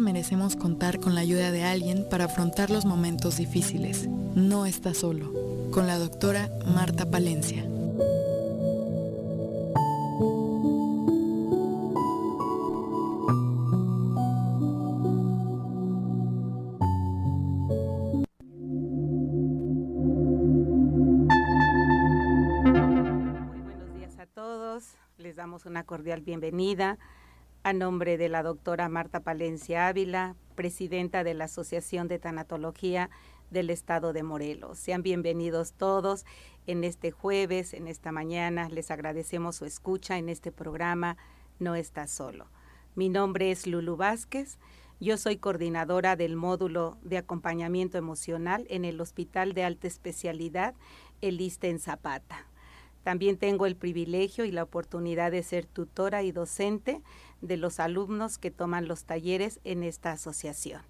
Todos merecemos contar con la ayuda de alguien para afrontar los momentos difíciles. No está solo. Con la doctora Marta Palencia. una cordial bienvenida a nombre de la doctora Marta Palencia Ávila, presidenta de la Asociación de Tanatología del Estado de Morelos. Sean bienvenidos todos en este jueves, en esta mañana. Les agradecemos su escucha en este programa No está solo. Mi nombre es Lulu Vázquez. Yo soy coordinadora del módulo de acompañamiento emocional en el Hospital de Alta Especialidad Eliste en Zapata. También tengo el privilegio y la oportunidad de ser tutora y docente de los alumnos que toman los talleres en esta asociación.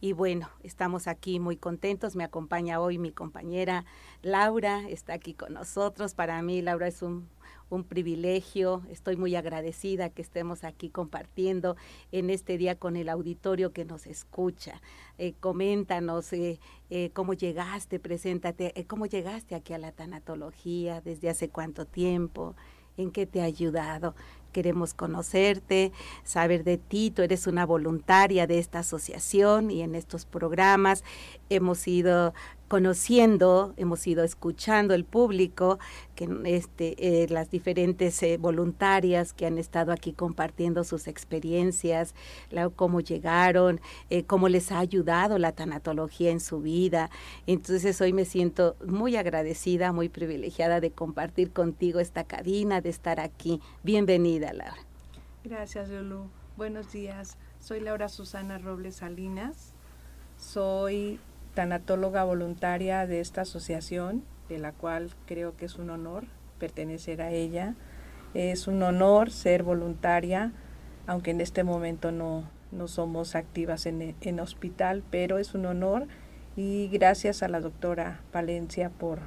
Y bueno, estamos aquí muy contentos. Me acompaña hoy mi compañera Laura, está aquí con nosotros. Para mí, Laura es un un privilegio. Estoy muy agradecida que estemos aquí compartiendo en este día con el auditorio que nos escucha. Eh, coméntanos eh, eh, cómo llegaste, preséntate, cómo llegaste aquí a la tanatología, desde hace cuánto tiempo, en qué te ha ayudado. Queremos conocerte, saber de ti. Tú eres una voluntaria de esta asociación y en estos programas hemos ido conociendo, hemos ido escuchando el público, que este, eh, las diferentes eh, voluntarias que han estado aquí compartiendo sus experiencias, cómo llegaron, eh, cómo les ha ayudado la tanatología en su vida. Entonces hoy me siento muy agradecida, muy privilegiada de compartir contigo esta cabina, de estar aquí. Bienvenida, Laura. Gracias, Lulu. Buenos días. Soy Laura Susana Robles Salinas. Soy tanatóloga voluntaria de esta asociación, de la cual creo que es un honor pertenecer a ella. Es un honor ser voluntaria, aunque en este momento no, no somos activas en, en hospital, pero es un honor y gracias a la doctora Palencia por,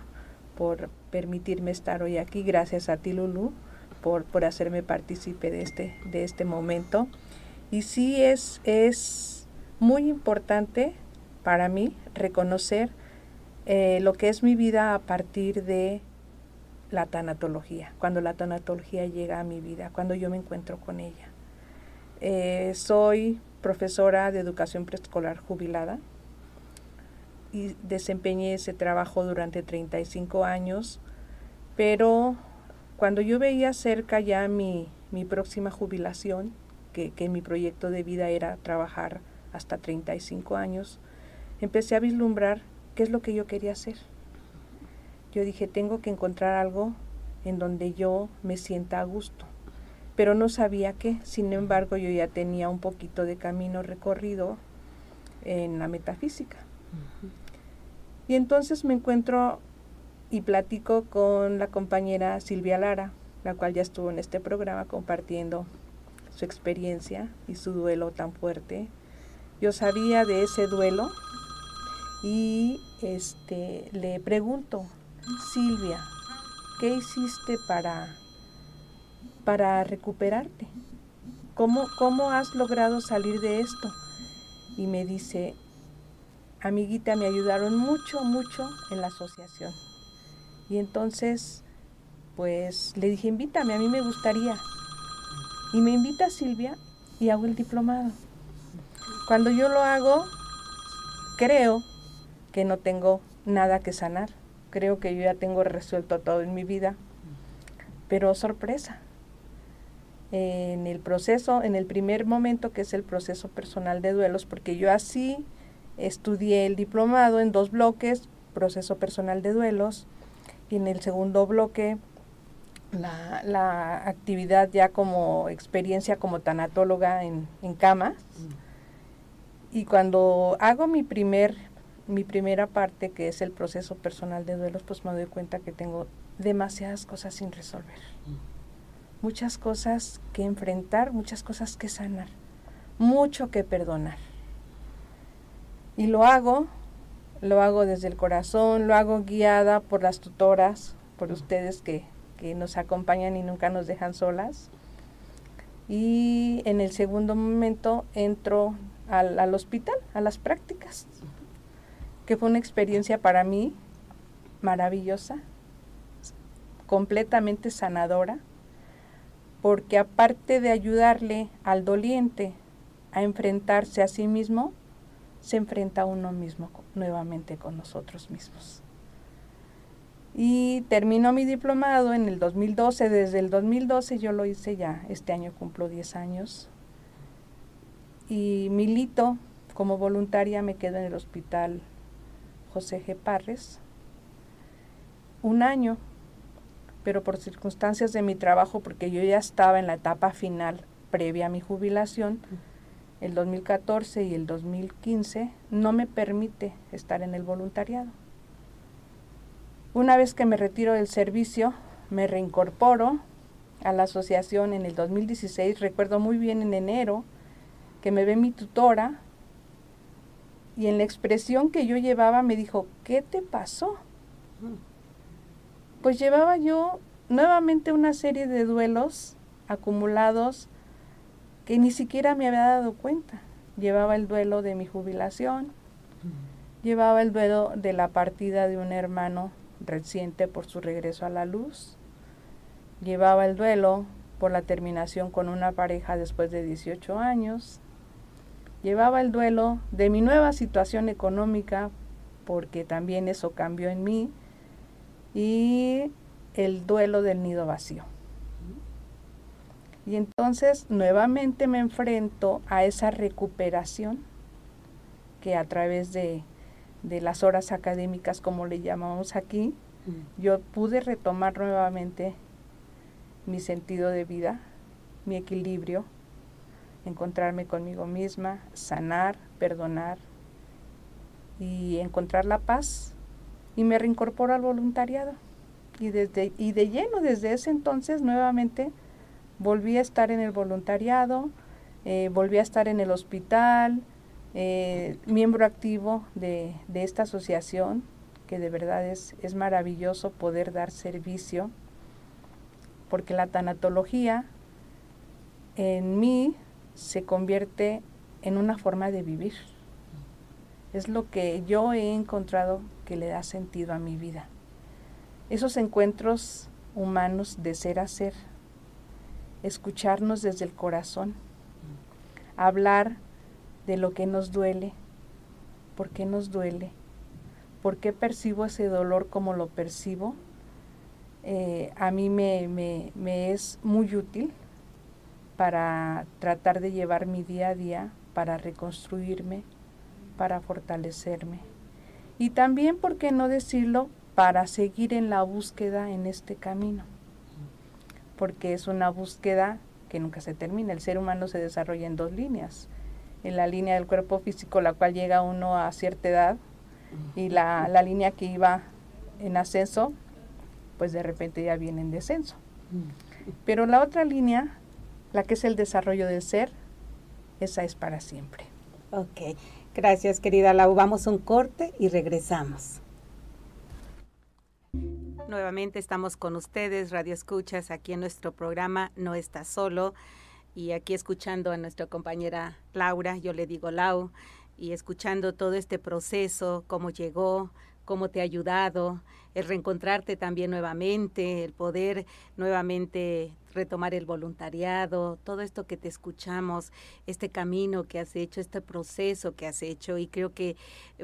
por permitirme estar hoy aquí, gracias a ti Lulu por, por hacerme partícipe de este, de este momento. Y sí es, es muy importante para mí reconocer eh, lo que es mi vida a partir de la tanatología, cuando la tanatología llega a mi vida, cuando yo me encuentro con ella. Eh, soy profesora de educación preescolar jubilada y desempeñé ese trabajo durante 35 años, pero cuando yo veía cerca ya mi, mi próxima jubilación, que, que mi proyecto de vida era trabajar hasta 35 años, empecé a vislumbrar qué es lo que yo quería hacer. Yo dije, tengo que encontrar algo en donde yo me sienta a gusto, pero no sabía qué. Sin embargo, yo ya tenía un poquito de camino recorrido en la metafísica. Y entonces me encuentro y platico con la compañera Silvia Lara, la cual ya estuvo en este programa compartiendo su experiencia y su duelo tan fuerte. Yo sabía de ese duelo y este le pregunto, Silvia, ¿qué hiciste para, para recuperarte? ¿Cómo, ¿Cómo has logrado salir de esto? Y me dice, amiguita, me ayudaron mucho, mucho en la asociación. Y entonces, pues le dije, invítame, a mí me gustaría. Y me invita Silvia y hago el diplomado. Cuando yo lo hago, creo que no tengo nada que sanar. Creo que yo ya tengo resuelto todo en mi vida. Pero sorpresa, en el proceso, en el primer momento que es el proceso personal de duelos, porque yo así estudié el diplomado en dos bloques, proceso personal de duelos, y en el segundo bloque la, la actividad ya como experiencia como tanatóloga en, en cama. Mm. Y cuando hago mi primer mi primera parte, que es el proceso personal de duelos, pues me doy cuenta que tengo demasiadas cosas sin resolver. Muchas cosas que enfrentar, muchas cosas que sanar, mucho que perdonar. Y lo hago, lo hago desde el corazón, lo hago guiada por las tutoras, por ustedes que, que nos acompañan y nunca nos dejan solas. Y en el segundo momento entro al, al hospital, a las prácticas, que fue una experiencia para mí maravillosa, completamente sanadora, porque aparte de ayudarle al doliente a enfrentarse a sí mismo, se enfrenta a uno mismo nuevamente con nosotros mismos. Y terminó mi diplomado en el 2012, desde el 2012 yo lo hice ya, este año cumplo 10 años. Y milito como voluntaria, me quedo en el hospital José G. Parres, un año, pero por circunstancias de mi trabajo, porque yo ya estaba en la etapa final previa a mi jubilación, el 2014 y el 2015, no me permite estar en el voluntariado. Una vez que me retiro del servicio, me reincorporo a la asociación en el 2016, recuerdo muy bien en enero, que me ve mi tutora y en la expresión que yo llevaba me dijo, ¿qué te pasó? Pues llevaba yo nuevamente una serie de duelos acumulados que ni siquiera me había dado cuenta. Llevaba el duelo de mi jubilación, llevaba el duelo de la partida de un hermano reciente por su regreso a la luz, llevaba el duelo por la terminación con una pareja después de 18 años, llevaba el duelo de mi nueva situación económica, porque también eso cambió en mí, y el duelo del nido vacío. Y entonces nuevamente me enfrento a esa recuperación que a través de, de las horas académicas, como le llamamos aquí, yo pude retomar nuevamente mi sentido de vida, mi equilibrio, encontrarme conmigo misma, sanar, perdonar y encontrar la paz. Y me reincorporo al voluntariado. Y, desde, y de lleno, desde ese entonces, nuevamente volví a estar en el voluntariado, eh, volví a estar en el hospital, eh, miembro activo de, de, esta asociación, que de verdad es, es maravilloso poder dar servicio, porque la tanatología en mí se convierte en una forma de vivir. Es lo que yo he encontrado que le da sentido a mi vida. Esos encuentros humanos de ser a ser, escucharnos desde el corazón, hablar de lo que nos duele, por qué nos duele, por qué percibo ese dolor como lo percibo, eh, a mí me, me, me es muy útil para tratar de llevar mi día a día, para reconstruirme, para fortalecerme. Y también, ¿por qué no decirlo?, para seguir en la búsqueda en este camino. Porque es una búsqueda que nunca se termina. El ser humano se desarrolla en dos líneas. En la línea del cuerpo físico, la cual llega uno a cierta edad, y la, la línea que iba en ascenso, pues de repente ya viene en descenso. Pero la otra línea la que es el desarrollo del ser, esa es para siempre. Ok, gracias querida Lau. Vamos a un corte y regresamos. Nuevamente estamos con ustedes, Radio Escuchas, aquí en nuestro programa No Está Solo. Y aquí escuchando a nuestra compañera Laura, yo le digo Lau, y escuchando todo este proceso, cómo llegó, cómo te ha ayudado, el reencontrarte también nuevamente, el poder nuevamente retomar el voluntariado, todo esto que te escuchamos, este camino que has hecho, este proceso que has hecho y creo que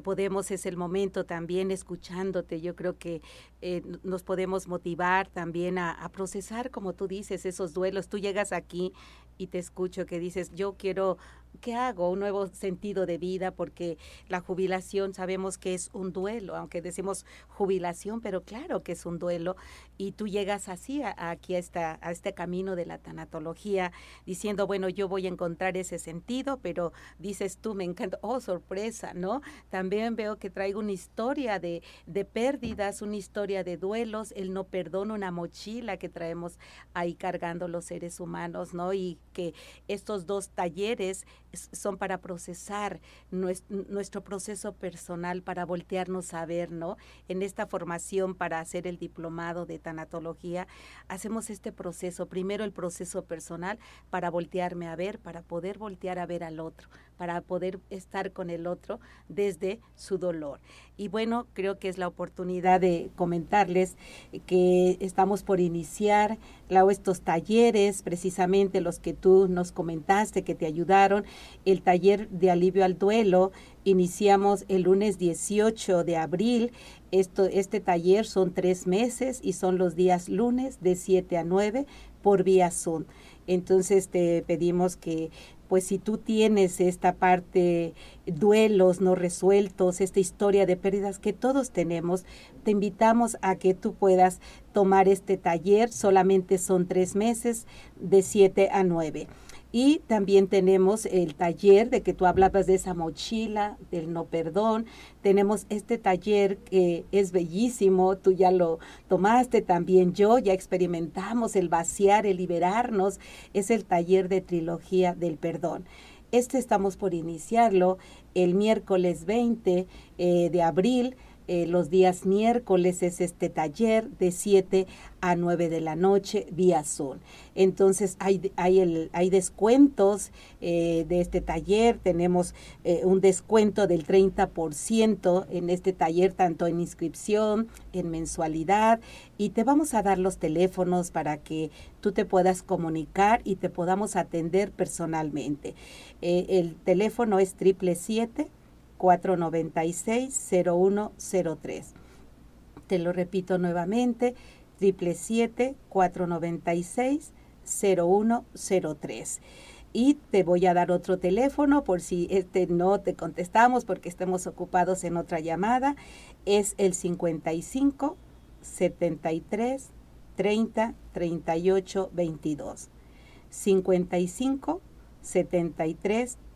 podemos, es el momento también escuchándote, yo creo que eh, nos podemos motivar también a, a procesar, como tú dices, esos duelos. Tú llegas aquí y te escucho que dices, yo quiero ¿qué hago? Un nuevo sentido de vida, porque la jubilación sabemos que es un duelo, aunque decimos jubilación, pero claro que es un duelo, y tú llegas así aquí a, esta, a este camino de la tanatología, diciendo, bueno, yo voy a encontrar ese sentido, pero dices tú, me encanta, oh, sorpresa, ¿no? También veo que traigo una historia de, de pérdidas, una historia de duelos, el no perdón, una mochila que traemos ahí cargando los seres humanos, ¿no? Y que estos dos talleres son para procesar nuestro, proceso personal, para voltearnos a ver, ¿no? En esta formación para hacer el diplomado de tanatología, hacemos este proceso, primero el proceso personal para voltearme a ver, para poder voltear a ver al otro, para poder estar con el otro desde su dolor. Y bueno, creo que es la oportunidad de comentarles que estamos por iniciar estos talleres, precisamente los que tú nos comentaste, que te ayudaron, el taller de alivio al duelo. Iniciamos el lunes 18 de abril. Esto, este taller son tres meses y son los días lunes de 7 a 9 por vía Zoom. Entonces te pedimos que pues si tú tienes esta parte, duelos no resueltos, esta historia de pérdidas que todos tenemos, te invitamos a que tú puedas tomar este taller. Solamente son tres meses, de siete a nueve. Y también tenemos el taller de que tú hablabas de esa mochila, del no perdón. Tenemos este taller que es bellísimo, tú ya lo tomaste, también yo, ya experimentamos el vaciar, el liberarnos. Es el taller de trilogía del perdón. Este estamos por iniciarlo el miércoles 20 eh, de abril eh, los días miércoles es este taller de 7 a 9 de la noche vía Zoom. Entonces hay, hay, el, hay descuentos eh, de este taller, tenemos eh, un descuento del 30% en este taller, tanto en inscripción, en mensualidad, y te vamos a dar los teléfonos para que tú te puedas comunicar y te podamos atender personalmente. el teléfono es triple siete 496-0103. Te lo repito nuevamente, 777-496-0103. Y te voy a dar otro teléfono por si este no te contestamos porque estemos ocupados en otra llamada. Es el 55 73 30 38 22. 55 73 30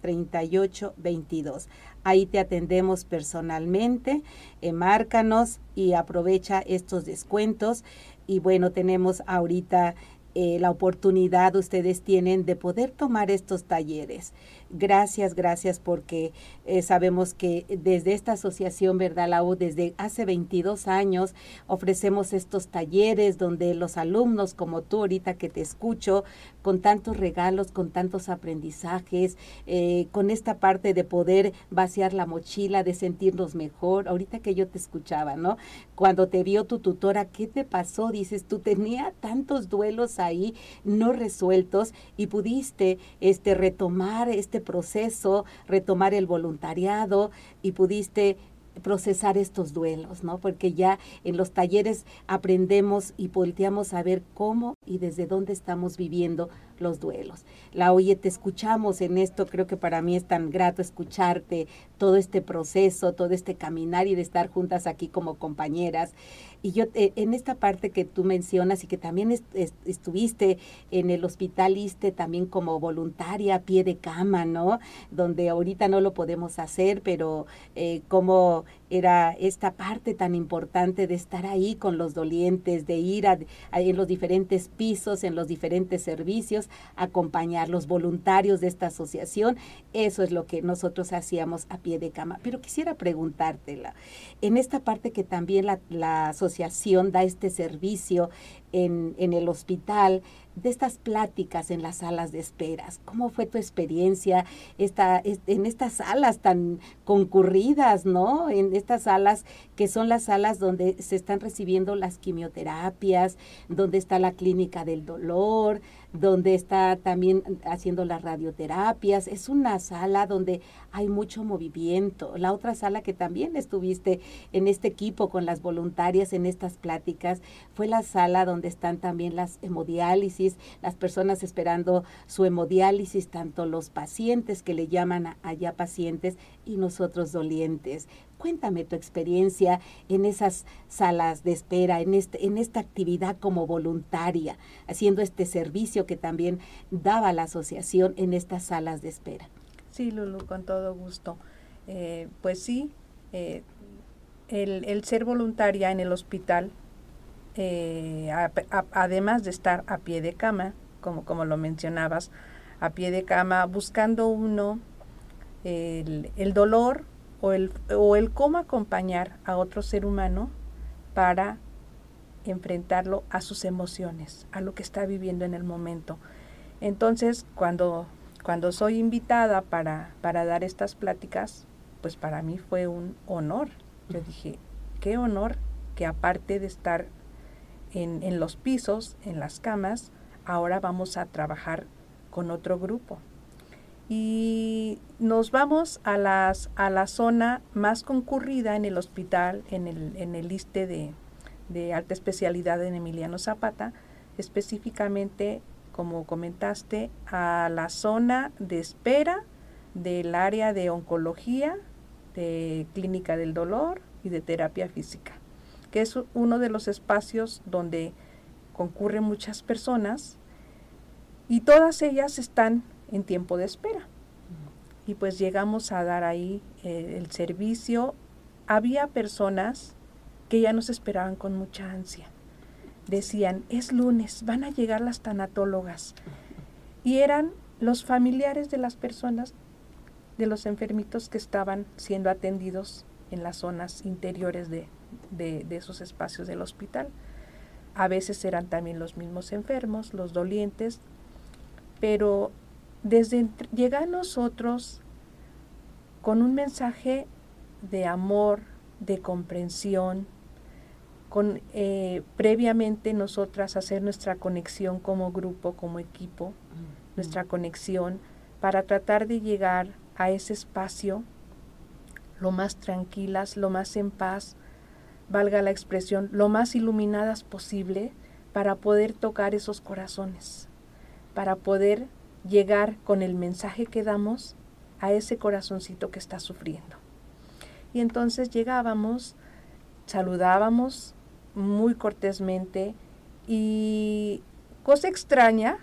38 22. Ahí te atendemos personalmente, eh, márcanos y aprovecha estos descuentos. Y bueno, tenemos ahorita eh, la oportunidad ustedes tienen de poder tomar estos talleres. Gracias, gracias porque eh, sabemos que desde esta asociación, ¿verdad, la Desde hace 22 años ofrecemos estos talleres donde los alumnos como tú ahorita que te escucho, con tantos regalos, con tantos aprendizajes, eh, con esta parte de poder vaciar la mochila, de sentirnos mejor. Ahorita que yo te escuchaba, ¿no? Cuando te vio tu tutora, ¿qué te pasó? Dices, tú tenía tantos duelos ahí no resueltos y pudiste este, retomar este proceso, retomar el voluntariado y pudiste procesar estos duelos, ¿no? Porque ya en los talleres aprendemos y volteamos a ver cómo y desde dónde estamos viviendo los duelos. La oye, te escuchamos en esto, creo que para mí es tan grato escucharte, todo este proceso, todo este caminar y de estar juntas aquí como compañeras. Y yo, eh, en esta parte que tú mencionas y que también estuviste en el hospital ISTE también como voluntaria, pie de cama, ¿no? Donde ahorita no lo podemos hacer, pero eh, como era esta parte tan importante de estar ahí con los dolientes, de ir a, en los diferentes pisos, en los diferentes servicios, acompañar los voluntarios de esta asociación. Eso es lo que nosotros hacíamos a pie de cama. Pero quisiera preguntártela, en esta parte que también la, la asociación da este servicio en, en el hospital, de estas pláticas en las salas de esperas. ¿Cómo fue tu experiencia esta, en estas salas tan concurridas, ¿no? En estas salas que son las salas donde se están recibiendo las quimioterapias, donde está la clínica del dolor, donde está también haciendo las radioterapias. Es una sala donde hay mucho movimiento. La otra sala que también estuviste en este equipo con las voluntarias en estas pláticas fue la sala donde están también las hemodiálisis, las personas esperando su hemodiálisis, tanto los pacientes que le llaman allá pacientes y nosotros dolientes. Cuéntame tu experiencia en esas salas de espera, en, este, en esta actividad como voluntaria, haciendo este servicio que también daba la asociación en estas salas de espera. Sí, Lulu, con todo gusto. Eh, pues sí, eh, el, ser voluntaria en el hospital, eh, además de estar a pie de cama, como, como lo mencionabas, a pie de cama, buscando uno el, el dolor o el, o el cómo acompañar a otro ser humano para enfrentarlo a sus emociones, a lo que está viviendo en el momento. Entonces, cuando, cuando soy invitada para, para dar estas pláticas, pues para mí fue un honor. Yo dije, qué honor que aparte de estar en, en los pisos, en las camas, ahora vamos a trabajar con otro grupo. Y nos vamos a, las, a la zona más concurrida en el hospital, en el, en el ISTE de, de alta especialidad en Emiliano Zapata, específicamente, como comentaste, a la zona de espera del área de oncología, de clínica del dolor y de terapia física, que es uno de los espacios donde concurren muchas personas y todas ellas están en tiempo de espera. Y pues llegamos a dar ahí eh, el servicio. Había personas que ya nos esperaban con mucha ansia. Decían, es lunes, van a llegar las tanatólogas. Y eran los familiares de las personas, de los enfermitos que estaban siendo atendidos en las zonas interiores de, de, de esos espacios del hospital. A veces eran también los mismos enfermos, los dolientes, pero desde llegar a nosotros con un mensaje de amor, de comprensión, con eh, previamente nosotras hacer nuestra conexión como grupo, como equipo, nuestra conexión para tratar de llegar a ese espacio lo más tranquilas, lo más en paz, valga la expresión, lo más iluminadas posible para poder tocar esos corazones, para poder llegar con el mensaje que damos a ese corazoncito que está sufriendo. Y entonces llegábamos, saludábamos muy cortésmente y cosa extraña,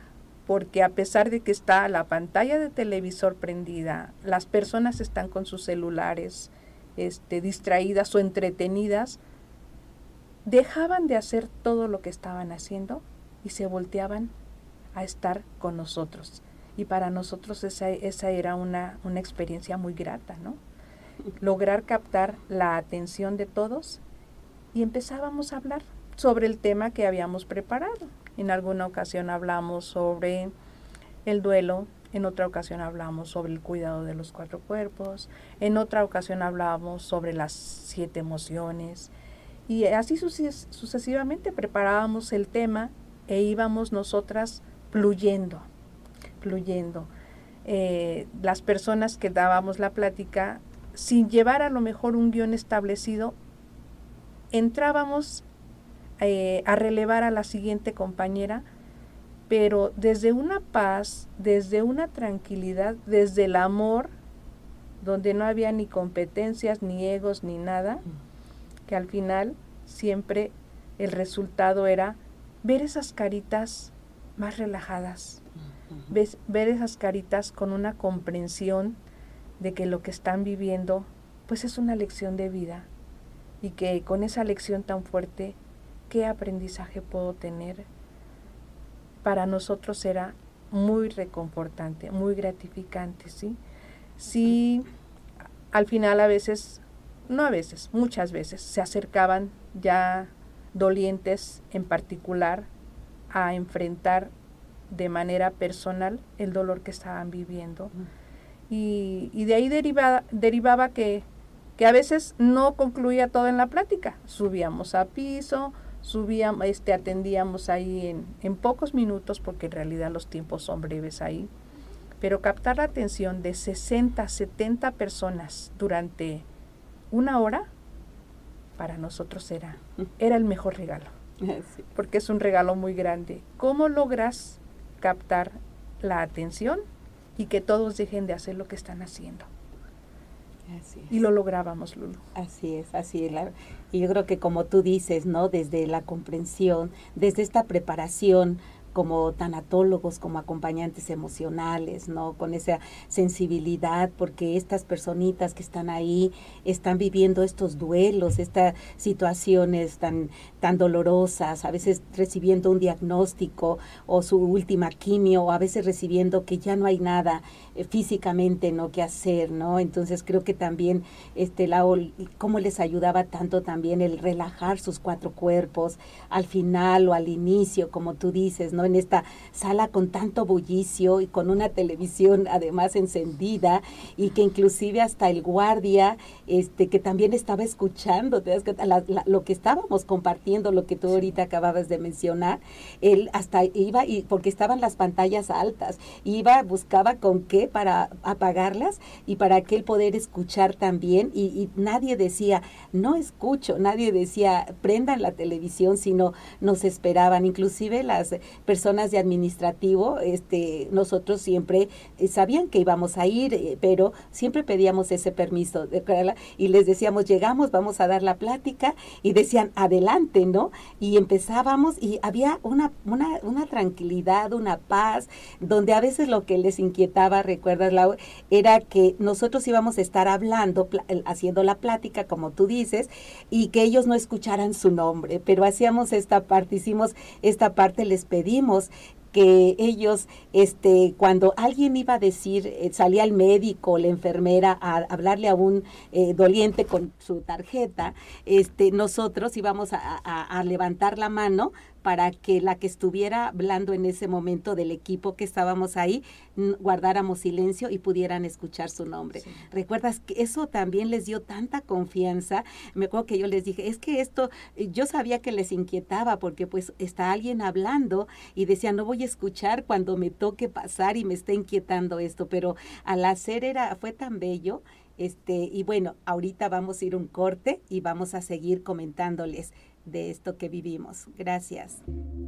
porque a pesar de que está la pantalla de televisor prendida, las personas están con sus celulares este, distraídas o entretenidas, dejaban de hacer todo lo que estaban haciendo y se volteaban a estar con nosotros y para nosotros esa, esa era una, una experiencia muy grata, ¿no? Lograr captar la atención de todos y empezábamos a hablar sobre el tema que habíamos preparado. En alguna ocasión hablamos sobre el duelo, en otra ocasión hablamos sobre el cuidado de los cuatro cuerpos, en otra ocasión hablábamos sobre las siete emociones y así sucesivamente preparábamos el tema e íbamos nosotras fluyendo fluyendo. Eh, las personas que dábamos la plática, sin llevar a lo mejor un guion establecido, entrábamos eh, a relevar a la siguiente compañera, pero desde una paz, desde una tranquilidad, desde el amor, donde no había ni competencias, ni egos, ni nada, que al final siempre el resultado era ver esas caritas más relajadas, ver esas caritas con una comprensión de que lo que están viviendo pues es una lección de vida y que con esa lección tan fuerte, ¿qué aprendizaje puedo tener? Para nosotros era muy reconfortante, muy gratificante, ¿sí? Sí, al final a veces, no a veces, muchas veces, se acercaban ya dolientes en particular a enfrentar de manera personal el dolor que estaban viviendo. Y, y de ahí derivaba, derivaba que, que, a veces no concluía todo en la plática. Subíamos a piso, subíamos, este, atendíamos ahí en, en pocos minutos, porque en realidad los tiempos son breves ahí. Pero captar la atención de 60, 70 personas durante una hora, para nosotros era, era el mejor regalo. Porque es un regalo muy grande. ¿Cómo logras captar la atención y que todos dejen de hacer lo que están haciendo. Y lo lográbamos, Lulu. Así es, así es. y yo creo que como tú dices, ¿no? Desde la comprensión, desde esta preparación como tanatólogos, como acompañantes emocionales, ¿no? Con esa sensibilidad, porque estas personitas que están ahí están viviendo estos duelos, estas situaciones tan, tan dolorosas, a veces recibiendo un diagnóstico o su última quimio, o a veces recibiendo que ya no hay nada eh, físicamente, ¿no? Que hacer, ¿no? Entonces creo que también, este, la, cómo les ayudaba tanto también el relajar sus cuatro cuerpos al final o al inicio, como tú dices, ¿no? ¿No? En esta sala con tanto bullicio y con una televisión además encendida y que inclusive hasta el guardia, este, que también estaba escuchando, lo que estábamos compartiendo, lo que tú ahorita acababas de mencionar, él hasta iba, y porque estaban las pantallas altas, iba, buscaba con qué para apagarlas y para que él poder escuchar también y, y nadie decía, no escucho, nadie decía, prendan la televisión, sino nos esperaban, inclusive las personas de administrativo, este, nosotros siempre eh, sabían que íbamos a ir, eh, pero siempre pedíamos ese permiso y les decíamos, llegamos, vamos a dar la plática y decían, adelante, ¿no? Y empezábamos y había una, una, tranquilidad, una paz, donde a veces lo que les inquietaba, recuerdas, Lau, era que nosotros íbamos a estar hablando, haciendo la plática, como tú dices, y que ellos no escucharan su nombre, pero hacíamos esta parte, hicimos esta parte, les pedimos que ellos, este, cuando alguien iba a decir, eh, salía el médico, la enfermera a hablarle a un eh, doliente con su tarjeta, este, nosotros íbamos a levantar la mano para que la que estuviera hablando en ese momento del equipo que estábamos ahí guardáramos silencio y pudieran escuchar su nombre. ¿Recuerdas que eso también les dio tanta confianza? Me acuerdo que yo les dije, es que esto, eh, yo sabía que les inquietaba porque pues está alguien hablando y decía, no voy a escuchar cuando me toque pasar y me está inquietando esto, pero al hacer era, fue tan bello. Este, y bueno, ahorita vamos a ir un corte y vamos a seguir comentándoles de esto que vivimos. Gracias.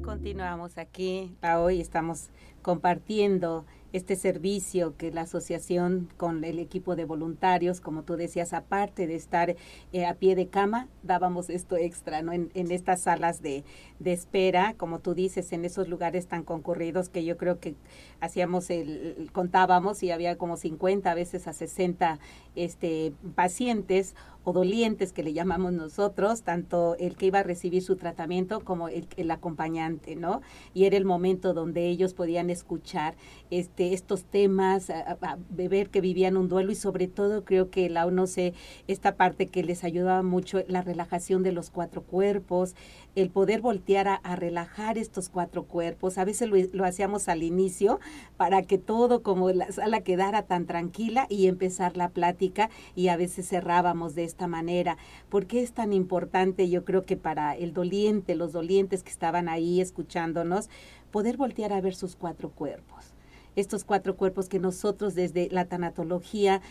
Continuamos aquí. Hoy estamos compartiendo este servicio que la asociación con el equipo de voluntarios, como tú decías, aparte de estar eh, a pie de cama, dábamos esto extra, ¿no? En, estas salas de, espera, como tú dices, en esos lugares tan concurridos que yo creo que hacíamos el, contábamos y había como 50 a veces a 60 este, pacientes o dolientes que le llamamos nosotros, tanto el que iba a recibir su tratamiento como el, el acompañante, ¿no? Y era el momento donde ellos podían escuchar este, estos temas, a, ver que vivían un duelo y sobre todo creo que la sé, esta parte que les ayudaba mucho, la relajación de los cuatro cuerpos, el poder voltear a, relajar estos cuatro cuerpos. A veces lo, hacíamos al inicio para que todo como la sala quedara tan tranquila y empezar la plática y a veces cerrábamos de esta manera. ¿Por qué es tan importante? Yo creo que para el doliente, los dolientes que estaban ahí escuchándonos, poder voltear a ver sus cuatro cuerpos estos cuatro cuerpos que nosotros desde la tanatología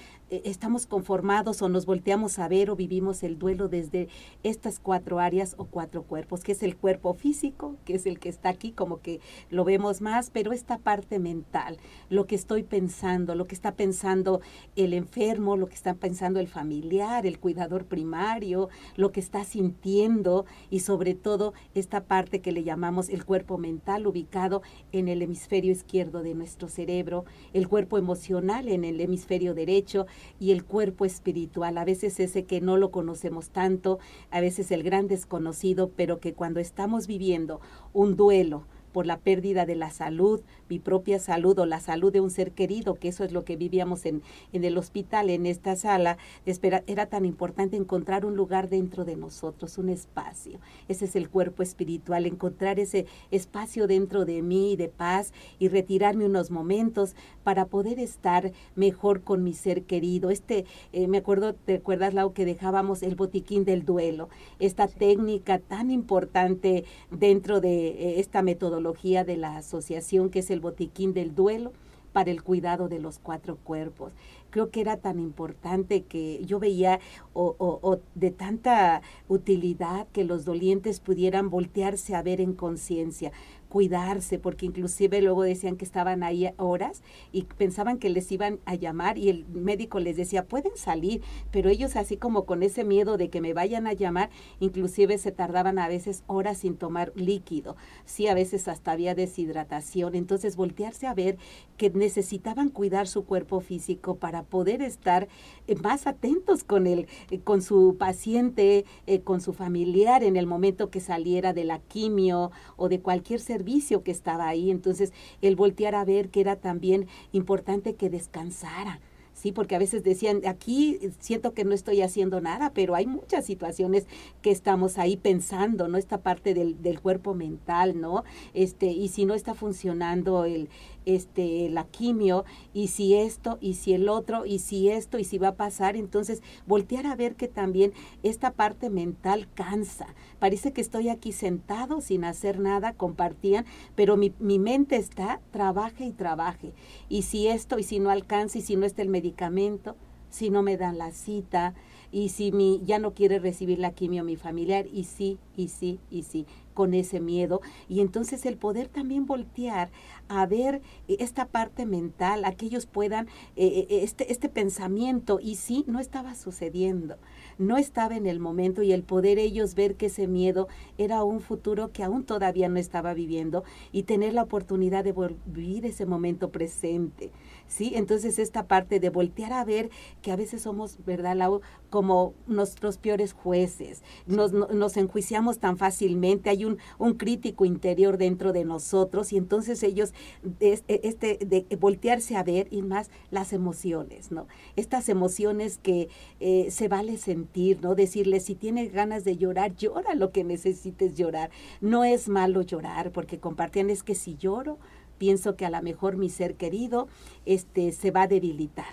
estamos conformados o nos volteamos a ver o vivimos el duelo desde estas cuatro áreas o cuatro cuerpos, que es el cuerpo físico, que es el que está aquí, como que lo vemos más, pero esta parte mental, lo que estoy pensando, lo que está pensando el enfermo, lo que está pensando el familiar, el cuidador primario, lo que está sintiendo y sobre todo esta parte que le llamamos el cuerpo mental ubicado en el hemisferio izquierdo de nuestro cerebro, el cuerpo emocional en el hemisferio derecho, y el cuerpo espiritual, a veces ese que no lo conocemos tanto, a veces el gran desconocido, pero que cuando estamos viviendo un duelo, por la pérdida de la salud, mi propia salud o la salud de un ser querido, que eso es lo que vivíamos en, en el hospital, en esta sala, espera, era tan importante encontrar un lugar dentro de nosotros, un espacio. Ese es el cuerpo espiritual, encontrar ese espacio dentro de mí de paz y retirarme unos momentos para poder estar mejor con mi ser querido. Este, eh, me acuerdo, ¿te acuerdas, Lau, que dejábamos el botiquín del duelo? Esta técnica tan importante dentro de eh, esta metodología de la asociación que es el botiquín del duelo para el cuidado de los cuatro cuerpos. Creo que era tan importante que yo veía o, de tanta utilidad que los dolientes pudieran voltearse a ver en conciencia cuidarse, porque inclusive luego decían que estaban ahí horas y pensaban que les iban a llamar y el médico les decía, pueden salir, pero ellos así como con ese miedo de que me vayan a llamar, inclusive se tardaban a veces horas sin tomar líquido, sí, a veces hasta había deshidratación, entonces voltearse a ver que necesitaban cuidar su cuerpo físico para poder estar eh, más atentos con el, eh, con su paciente, eh, con su familiar en el momento que saliera de la quimio o de cualquier ser servicio que estaba ahí. Entonces, el voltear a ver que era también importante que descansara sí, porque a veces decían, aquí siento que no estoy haciendo nada, pero hay muchas situaciones que estamos ahí pensando, ¿no? Esta parte del, del cuerpo mental, ¿no? Este, y si no está funcionando el, este, la quimio, y si esto, y si el otro, y si esto, y si va a pasar, entonces voltear a ver que también esta parte mental cansa. Parece que estoy aquí sentado sin hacer nada, compartían, pero mi, mi mente está, trabaje y trabaje. Y si esto, y si no alcanza, y si no está el medicamento, si no me dan la cita, y si mi, ya no quiere recibir la quimio mi familiar, y sí, y sí, y sí con ese miedo y entonces el poder también voltear a ver esta parte mental, a que ellos puedan, eh, eh, este, este pensamiento, y sí, no estaba sucediendo, no estaba en el momento y el poder ellos ver que ese miedo era un futuro que aún todavía no estaba viviendo y tener la oportunidad de vivir ese momento presente. ¿Sí? Entonces esta parte de voltear a ver que a veces somos, ¿verdad, Lau? Como nuestros peores jueces, nos, nos enjuiciamos tan fácilmente, hay un, un crítico interior dentro de nosotros y entonces ellos, e, este, de voltearse a ver y más las emociones, ¿no? Estas emociones que eh, se vale sentir, ¿no? Decirle, si tienes ganas de llorar, llora lo que necesites llorar. No es malo llorar, porque compartían es que si lloro, pienso que a lo mejor mi ser querido este, se va a debilitar.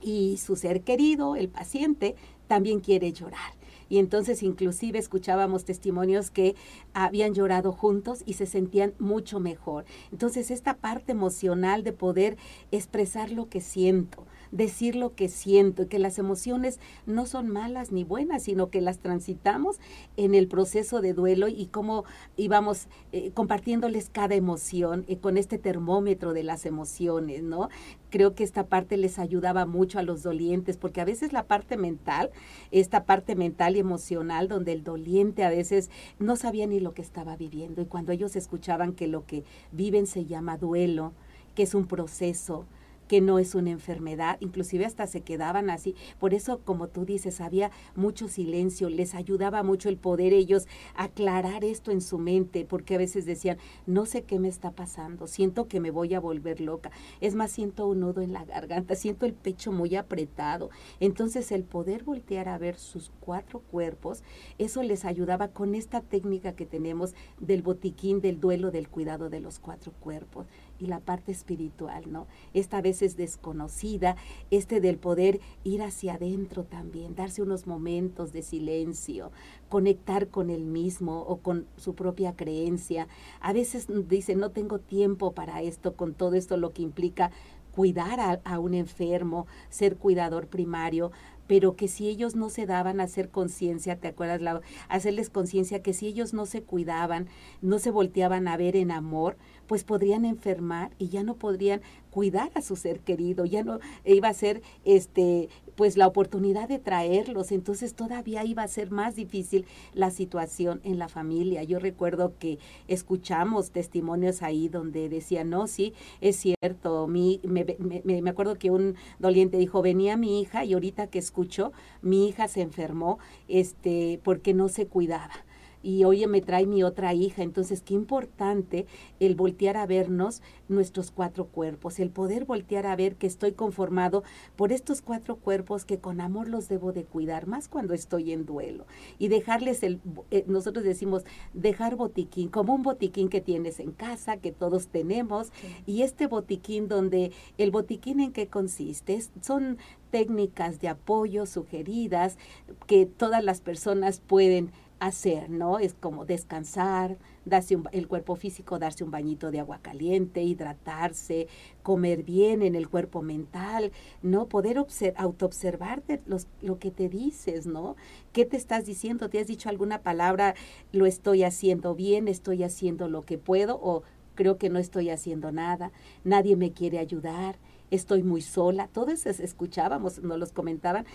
Y su ser querido, el paciente, también quiere llorar. Y entonces inclusive escuchábamos testimonios que habían llorado juntos y se sentían mucho mejor. Entonces esta parte emocional de poder expresar lo que siento, decir lo que siento, que las emociones no son malas ni buenas, sino que las transitamos en el proceso de duelo y cómo íbamos eh, compartiéndoles cada emoción eh, con este termómetro de las emociones, ¿no? Creo que esta parte les ayudaba mucho a los dolientes, porque a veces la parte mental, esta parte mental y emocional, donde el doliente a veces no sabía ni lo que estaba viviendo, y cuando ellos escuchaban que lo que viven se llama duelo, que es un proceso, que no es una enfermedad, inclusive hasta se quedaban así. Por eso, como tú dices, había mucho silencio, les ayudaba mucho el poder ellos aclarar esto en su mente, porque a veces decían, no sé qué me está pasando, siento que me voy a volver loca. Es más, siento un nudo en la garganta, siento el pecho muy apretado. Entonces, el poder voltear a ver sus cuatro cuerpos, eso les ayudaba con esta técnica que tenemos del botiquín del duelo del cuidado de los cuatro cuerpos la parte espiritual, ¿no? Esta vez es desconocida, este del poder ir hacia adentro también, darse unos momentos de silencio, conectar con el mismo o con su propia creencia. A veces dice, no tengo tiempo para esto, con todo esto lo que implica cuidar a, a, un enfermo, ser cuidador primario, pero que si ellos no se daban a hacer conciencia, ¿te acuerdas, Lau? Hacerles conciencia que si ellos no se cuidaban, no se volteaban a ver en amor, pues podrían enfermar y ya no podrían cuidar a su ser querido, ya no iba a ser este pues la oportunidad de traerlos, entonces todavía iba a ser más difícil la situación en la familia. Yo recuerdo que escuchamos testimonios ahí donde decían, no, sí, es cierto, mi, me, me, me acuerdo que un doliente dijo, venía mi hija y ahorita que escucho, mi hija se enfermó este, porque no se cuidaba y oye, me trae mi otra hija. Entonces, qué importante el voltear a vernos nuestros cuatro cuerpos, el poder voltear a ver que estoy conformado por estos cuatro cuerpos que con amor los debo de cuidar, más cuando estoy en duelo. Y dejarles el, eh, nosotros decimos, dejar botiquín, como un botiquín que tienes en casa, que todos tenemos, y este botiquín donde el botiquín en qué consiste, son técnicas de apoyo sugeridas que todas las personas pueden hacer, ¿no? Es como descansar, darse el cuerpo físico, darse un bañito de agua caliente, hidratarse, comer bien en el cuerpo mental, ¿no? Poder autoobservarte lo que te dices, ¿no? ¿Qué te estás diciendo? ¿Te has dicho alguna palabra? ¿Lo estoy haciendo bien? ¿Estoy haciendo lo que puedo? ¿O creo que no estoy haciendo nada? ¿Nadie me quiere ayudar? Estoy muy sola, todo eso escuchábamos, nos los comentaban,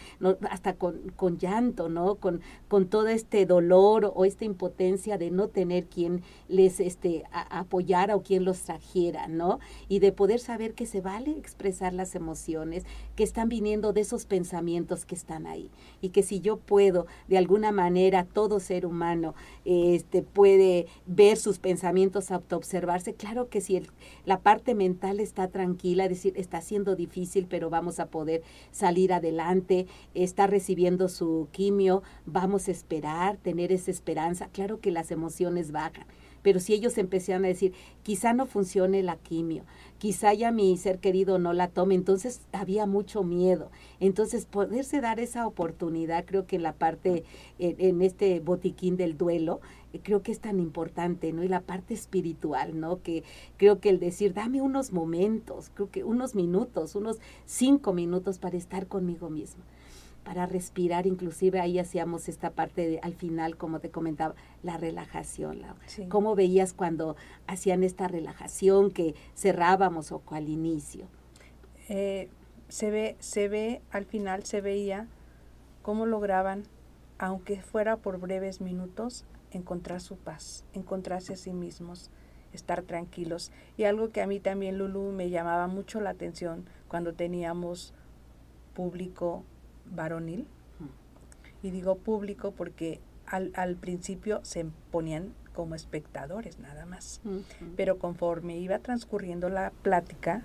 hasta con, con, llanto, ¿no? Con, con todo este dolor o esta impotencia de no tener quien les este, apoyara o quien los trajera, ¿no? Y de poder saber que se vale expresar las emociones que están viniendo de esos pensamientos que están ahí. Y que si yo puedo, de alguna manera, todo ser humano este, puede ver sus pensamientos, autoobservarse, claro que si el, la parte mental está tranquila, decir, está siendo difícil, pero vamos a poder salir adelante, está recibiendo su quimio, vamos a esperar, tener esa esperanza. Claro que las emociones bajan, pero si ellos empezaron a decir, quizá no funcione la quimio, quizá ya mi ser querido no la tome, entonces había mucho miedo. Entonces, poderse dar esa oportunidad, creo que en la parte, en, este botiquín del duelo, eh, creo que es tan importante, ¿no? Y la parte espiritual, ¿no? Que creo que el decir, dame unos momentos, creo que unos minutos, unos cinco minutos para estar conmigo mismo para respirar, inclusive ahí hacíamos esta parte de, al final, como te comentaba, la relajación. ¿Cómo veías cuando hacían esta relajación que cerrábamos o al inicio? Eh, se ve, se ve, al final se veía cómo lograban, aunque fuera por breves minutos, encontrar su paz, encontrarse a sí mismos, estar tranquilos. Y algo que a mí también, Lulu, me llamaba mucho la atención cuando teníamos público varonil. Y digo público porque al, al, principio se ponían como espectadores nada más. Pero conforme iba transcurriendo la plática,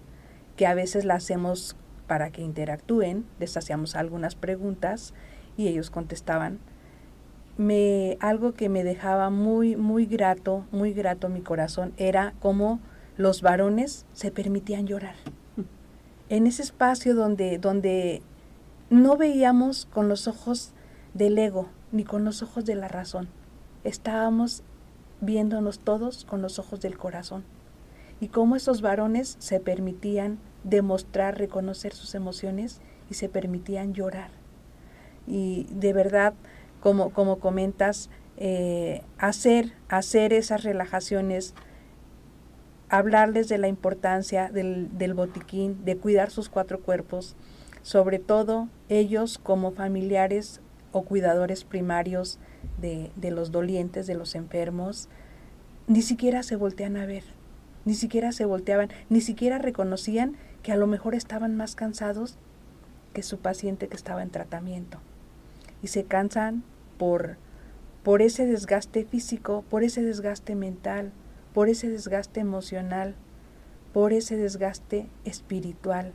que a veces la hacemos para que interactúen, les hacíamos algunas preguntas y ellos contestaban. Me, algo que me dejaba muy, muy grato, muy grato mi corazón, era cómo los varones se permitían llorar. En ese espacio donde, donde no veíamos con los ojos del ego ni con los ojos de la razón. Estábamos viéndonos todos con los ojos del corazón. Y cómo esos varones se permitían demostrar, reconocer sus emociones y se permitían llorar. Y de verdad, como, como comentas, eh, hacer, hacer esas relajaciones, hablarles de la importancia del, del botiquín, de cuidar sus cuatro cuerpos, sobre todo ellos como familiares o cuidadores primarios de, los dolientes, de los enfermos, ni siquiera se voltean a ver, ni siquiera se volteaban, ni siquiera reconocían que a lo mejor estaban más cansados que su paciente que estaba en tratamiento. Y se cansan por, por ese desgaste físico, por ese desgaste mental, por ese desgaste emocional, por ese desgaste espiritual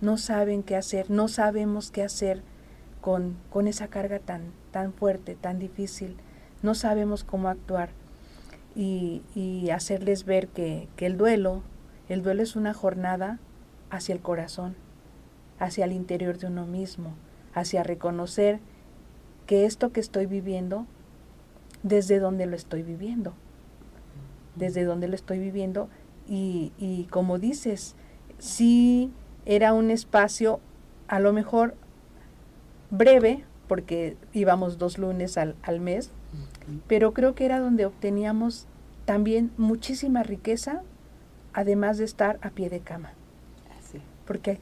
no saben qué hacer, no sabemos qué hacer con, con esa carga tan, tan fuerte, tan difícil, no sabemos cómo actuar. Y, y hacerles ver que, que el duelo, el duelo es una jornada hacia el corazón, hacia el interior de uno mismo, hacia reconocer que esto que estoy viviendo, desde dónde lo estoy viviendo, desde dónde lo estoy viviendo. Y, y como dices, sí era un espacio a lo mejor breve, porque íbamos dos lunes al, mes, pero creo que era donde obteníamos también muchísima riqueza, además de estar a pie de cama. Porque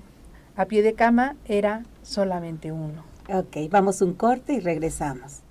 a pie de cama era solamente uno. Ok, vamos un corte y regresamos.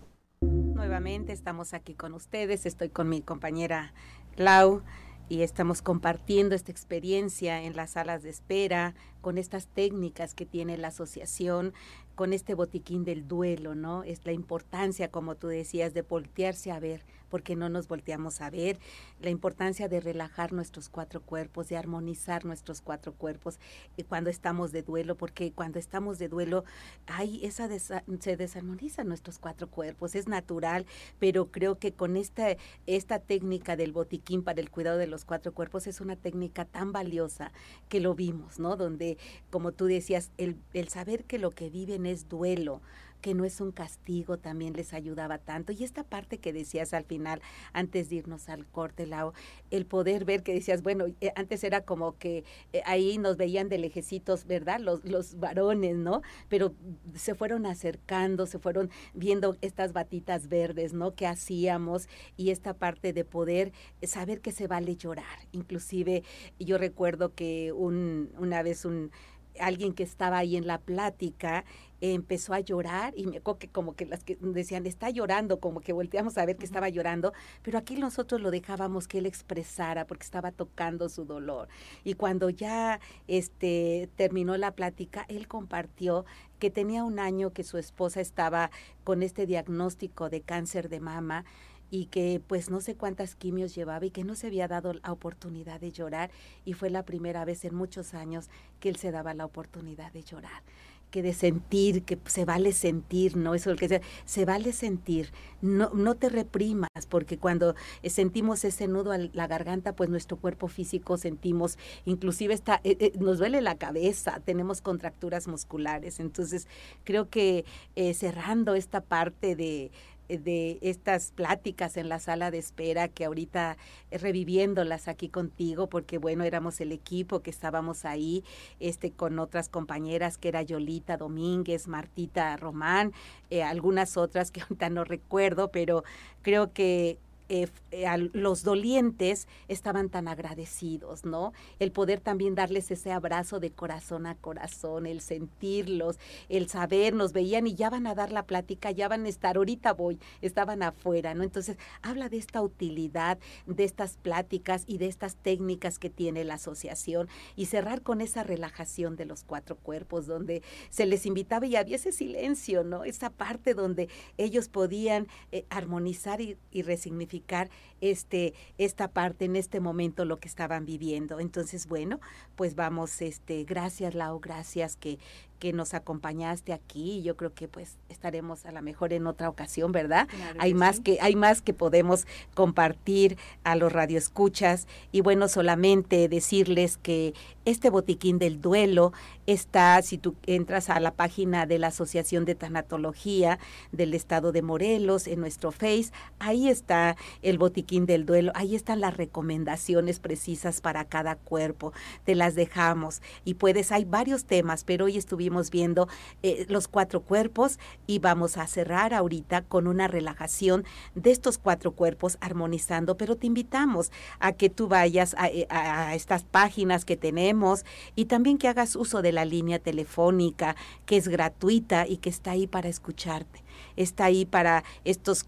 Nuevamente estamos aquí con ustedes, estoy con mi compañera Lau y estamos compartiendo esta experiencia en las salas de espera, con estas técnicas que tiene la asociación, con este botiquín del duelo, ¿no? Es la importancia, como tú decías, de voltearse a ver, porque no nos volteamos a ver, la importancia de relajar nuestros cuatro cuerpos, de armonizar nuestros cuatro cuerpos y cuando estamos de duelo, porque cuando estamos de duelo, hay esa se desarmonizan nuestros cuatro cuerpos, es natural, pero creo que con esta, esta técnica del botiquín para el cuidado de los cuatro cuerpos es una técnica tan valiosa que lo vimos, ¿no? Donde, como tú decías, el, el saber que lo que viven es duelo, que no es un castigo, también les ayudaba tanto. Y esta parte que decías al final, antes de irnos al corte, Lau, el poder ver que decías, bueno, eh, antes era como que eh, ahí nos veían de lejecitos, ¿verdad? Los, los varones, ¿no? Pero se fueron acercando, se fueron viendo estas batitas verdes, ¿no? Que hacíamos y esta parte de poder saber que se vale llorar. Inclusive yo recuerdo que un, una vez un alguien que estaba ahí en la plática empezó a llorar y me acuerdo que como que las que decían está llorando, como que volteamos a ver que estaba llorando, pero aquí nosotros lo dejábamos que él expresara porque estaba tocando su dolor. Y cuando ya este terminó la plática, él compartió que tenía un año que su esposa estaba con este diagnóstico de cáncer de mama y que pues no sé cuántas quimios llevaba y que no se había dado la oportunidad de llorar y fue la primera vez en muchos años que él se daba la oportunidad de llorar que de sentir, que se vale sentir, ¿no? Eso el que se, se vale sentir, no, no te reprimas, porque cuando eh, sentimos ese nudo a la garganta, pues nuestro cuerpo físico sentimos, inclusive está, eh, eh, nos duele la cabeza, tenemos contracturas musculares, entonces creo que cerrando esta parte de de estas pláticas en la sala de espera que ahorita eh, reviviéndolas aquí contigo porque bueno éramos el equipo que estábamos ahí este con otras compañeras que era Yolita Domínguez Martita Román eh, algunas otras que ahorita no recuerdo pero creo que eh, eh, los dolientes estaban tan agradecidos, ¿no? El poder también darles ese abrazo de corazón a corazón, el sentirlos, el saber, nos veían y ya van a dar la plática, ya van a estar, ahorita voy, estaban afuera, ¿no? Entonces, habla de esta utilidad, de estas pláticas y de estas técnicas que tiene la asociación y cerrar con esa relajación de los cuatro cuerpos, donde se les invitaba y había ese silencio, ¿no? Esa parte donde ellos podían eh, armonizar y, y resignificar platicar este, esta parte en este momento lo que estaban viviendo. Entonces, bueno, pues vamos, este, gracias Lau, gracias que, que nos acompañaste aquí. Yo creo que pues estaremos a lo mejor en otra ocasión, ¿verdad? hay más que hay más que podemos compartir a los radioescuchas y bueno, solamente decirles que este botiquín del duelo está si tú entras a la página de la Asociación de Tanatología del Estado de Morelos en nuestro Face, ahí está el botiquín del duelo, ahí están las recomendaciones precisas para cada cuerpo. Te las dejamos y puedes hay varios temas, pero hoy estuvimos viendo eh, los cuatro cuerpos y vamos a cerrar ahorita con una relajación de estos cuatro cuerpos armonizando, pero te invitamos a que tú vayas a, eh, a estas páginas que tenemos y también que hagas uso de la línea telefónica que es gratuita y que está ahí para escucharte está ahí para estos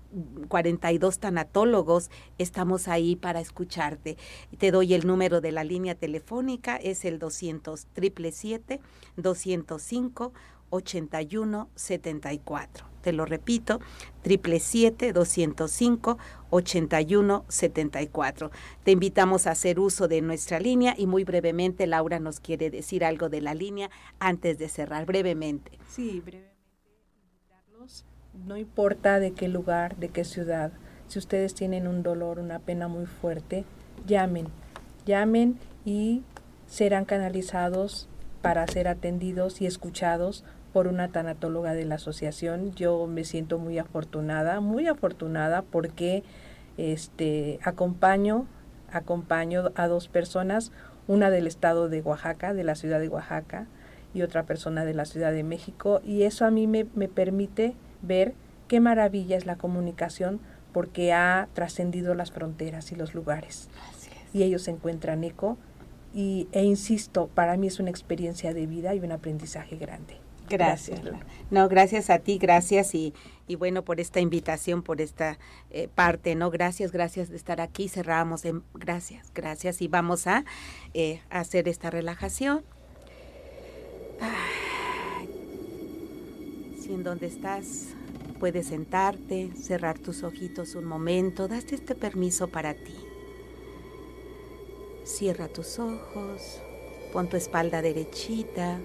42 tanatólogos, estamos ahí para escucharte. Te doy el número de la línea telefónica, es el 200 777 205 8174. Te lo repito, 777-205-8174. Te invitamos a hacer uso de nuestra línea y muy brevemente Laura nos quiere decir algo de la línea antes de cerrar, brevemente. Sí, brevemente no importa de qué lugar, de qué ciudad, si ustedes tienen un dolor, una pena muy fuerte, llamen, llamen y serán canalizados para ser atendidos y escuchados por una tanatóloga de la asociación. Yo me siento muy afortunada, muy afortunada porque este acompaño acompaño a dos personas, una del estado de Oaxaca, de la ciudad de Oaxaca, y otra persona de la Ciudad de México, y eso a mí me, me permite ver qué maravilla es la comunicación porque ha trascendido las fronteras y los lugares. Y ellos encuentran eco y, e insisto, para mí es una experiencia de vida y un aprendizaje grande. Gracias. No, gracias a ti, gracias y, y bueno por esta invitación, por esta eh, parte, ¿no? Gracias, gracias de estar aquí. Cerramos en gracias, gracias y vamos a eh, hacer esta relajación. En donde estás puedes sentarte, cerrar tus ojitos un momento, daste este permiso para ti. Cierra tus ojos, pon tu espalda derechita,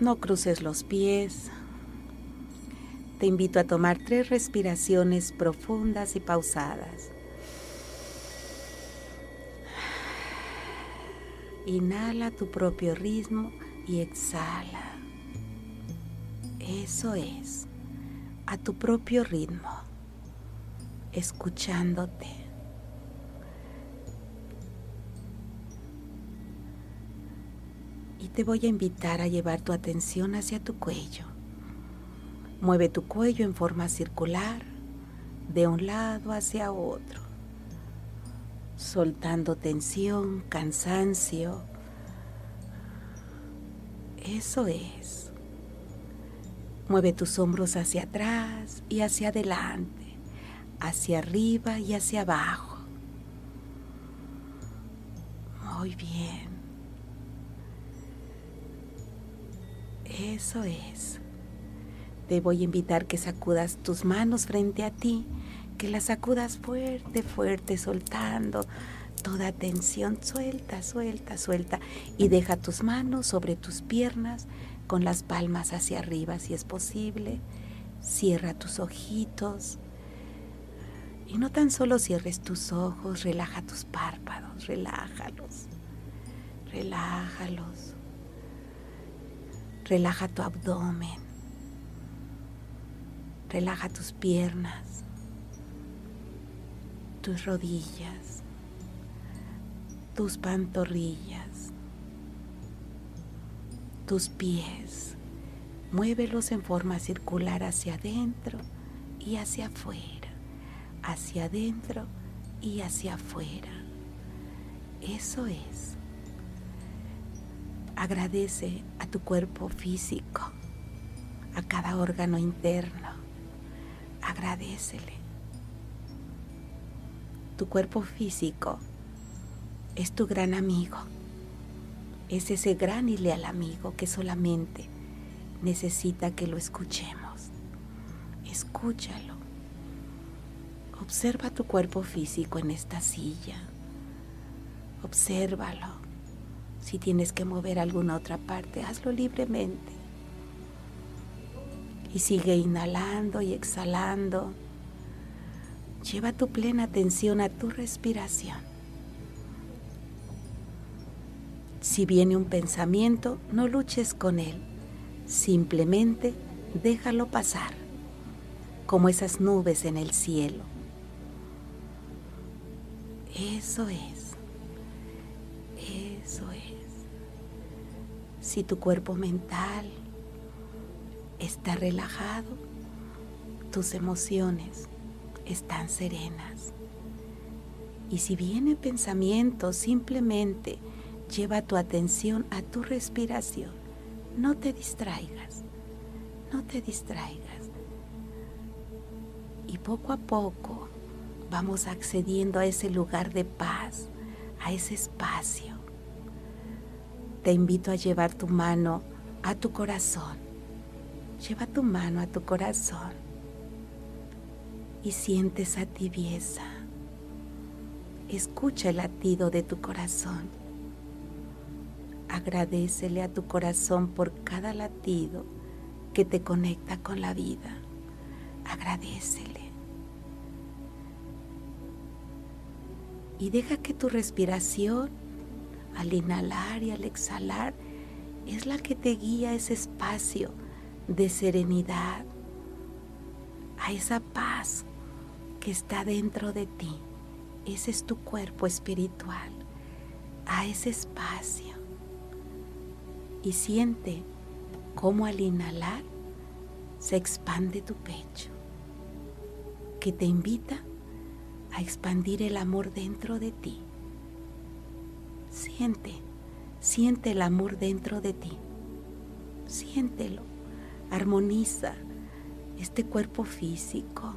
no cruces los pies. Te invito a tomar tres respiraciones profundas y pausadas. Inhala tu propio ritmo y exhala. Eso es, a tu propio ritmo, escuchándote. Y te voy a invitar a llevar tu atención hacia tu cuello. Mueve tu cuello en forma circular, de un lado hacia otro, soltando tensión, cansancio. Eso es. Mueve tus hombros hacia atrás y hacia adelante, hacia arriba y hacia abajo. Muy bien. Eso es. Te voy a invitar que sacudas tus manos frente a ti, que las sacudas fuerte, fuerte, soltando toda tensión. Suelta, suelta, suelta. Y deja tus manos sobre tus piernas con las palmas hacia arriba si es posible. Cierra tus ojitos. Y no tan solo cierres tus ojos, relaja tus párpados, relájalos, relájalos. Relaja tu abdomen, relaja tus piernas, tus rodillas, tus pantorrillas, tus pies. Muévelos en forma circular hacia adentro y hacia afuera, hacia adentro y hacia afuera. Eso es. Agradece a tu cuerpo físico, a cada órgano interno. Agradecele. Tu cuerpo físico es tu gran amigo. Es ese gran y leal amigo que solamente necesita que lo escuchemos. Escúchalo. Observa tu cuerpo físico en esta silla. Obsérvalo. Si tienes que mover alguna otra parte, hazlo libremente. Y sigue inhalando y exhalando. Lleva tu plena atención a tu respiración. Si viene un pensamiento, no luches con él. Simplemente déjalo pasar, como esas nubes en el cielo. Eso es. Eso es. Si tu cuerpo mental está relajado, tus emociones están serenas. Y si viene pensamiento, simplemente Lleva tu atención a tu respiración. No te distraigas. No te distraigas. Y poco a poco vamos accediendo a ese lugar de paz, a ese espacio. Te invito a llevar tu mano a tu corazón. Lleva tu mano a tu corazón y siente esa tibieza. Escucha el latido de tu corazón Agradecele a tu corazón por cada latido que te conecta con la vida. Agradecele. Y deja que tu respiración, al inhalar y al exhalar, es la que te guía a ese espacio de serenidad, a esa paz que está dentro de ti. Ese es tu cuerpo espiritual, a ese espacio y siente cómo al inhalar se expande tu pecho, que te invita a expandir el amor dentro de ti. Siente, siente el amor dentro de ti. Siéntelo, armoniza este cuerpo físico,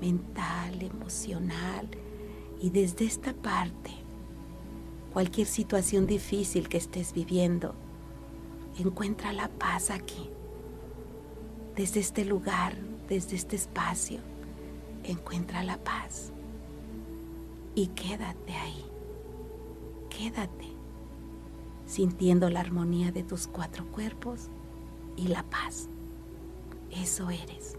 mental, emocional y desde esta parte, cualquier situación difícil que estés viviendo, Encuentra la paz aquí. Desde este lugar, desde este espacio, encuentra la paz. Y quédate ahí. Quédate sintiendo la armonía de tus cuatro cuerpos y la paz. Eso eres.